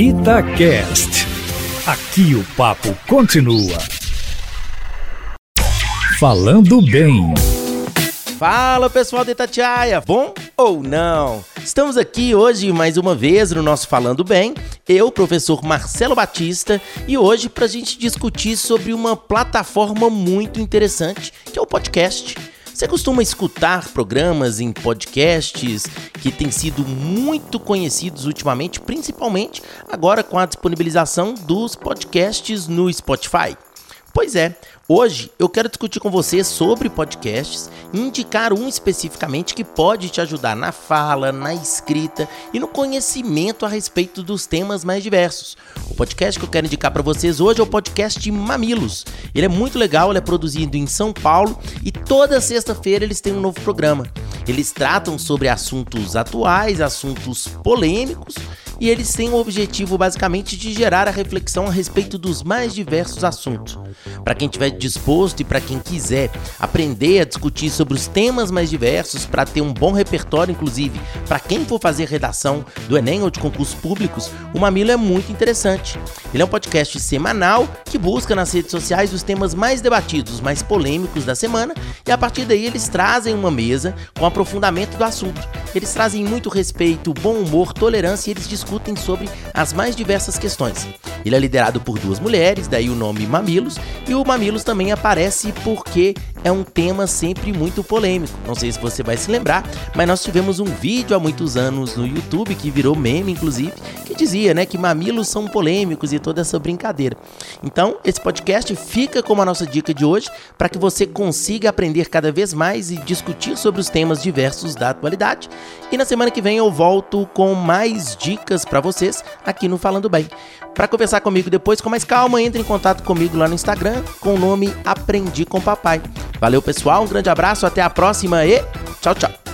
Itacast. Aqui o papo continua. Falando bem. Fala pessoal de Itatiaia, bom ou não? Estamos aqui hoje mais uma vez no nosso Falando Bem, eu, professor Marcelo Batista, e hoje para a gente discutir sobre uma plataforma muito interessante que é o podcast. Você costuma escutar programas em podcasts que têm sido muito conhecidos ultimamente, principalmente agora com a disponibilização dos podcasts no Spotify? Pois é, hoje eu quero discutir com você sobre podcasts e indicar um especificamente que pode te ajudar na fala, na escrita e no conhecimento a respeito dos temas mais diversos. O podcast que eu quero indicar para vocês hoje é o podcast Mamilos. Ele é muito legal, ele é produzido em São Paulo e toda sexta-feira eles têm um novo programa. Eles tratam sobre assuntos atuais, assuntos polêmicos e eles têm o objetivo basicamente de gerar a reflexão a respeito dos mais diversos assuntos. Para quem estiver disposto e para quem quiser aprender a discutir sobre os temas mais diversos, para ter um bom repertório, inclusive para quem for fazer redação do Enem ou de concursos públicos, o Mamilo é muito interessante. Ele é um podcast semanal que busca nas redes sociais os temas mais debatidos, mais polêmicos da semana e a partir daí eles trazem uma mesa com aprofundamento do assunto. Eles trazem muito respeito, bom humor, tolerância e eles discutem sobre as mais diversas questões. Ele é liderado por duas mulheres, daí o nome Mamilos, e o Mamilos também aparece porque é um tema sempre muito polêmico. Não sei se você vai se lembrar, mas nós tivemos um vídeo há muitos anos no YouTube que virou meme, inclusive, que dizia, né, que mamilos são polêmicos e toda essa brincadeira. Então, esse podcast fica como a nossa dica de hoje para que você consiga aprender cada vez mais e discutir sobre os temas diversos da atualidade. E na semana que vem eu volto com mais dicas para vocês aqui no Falando Bem. Para conversar comigo depois com mais calma, entre em contato comigo lá no Instagram com o nome Aprendi com Papai. Valeu, pessoal, um grande abraço, até a próxima e tchau, tchau.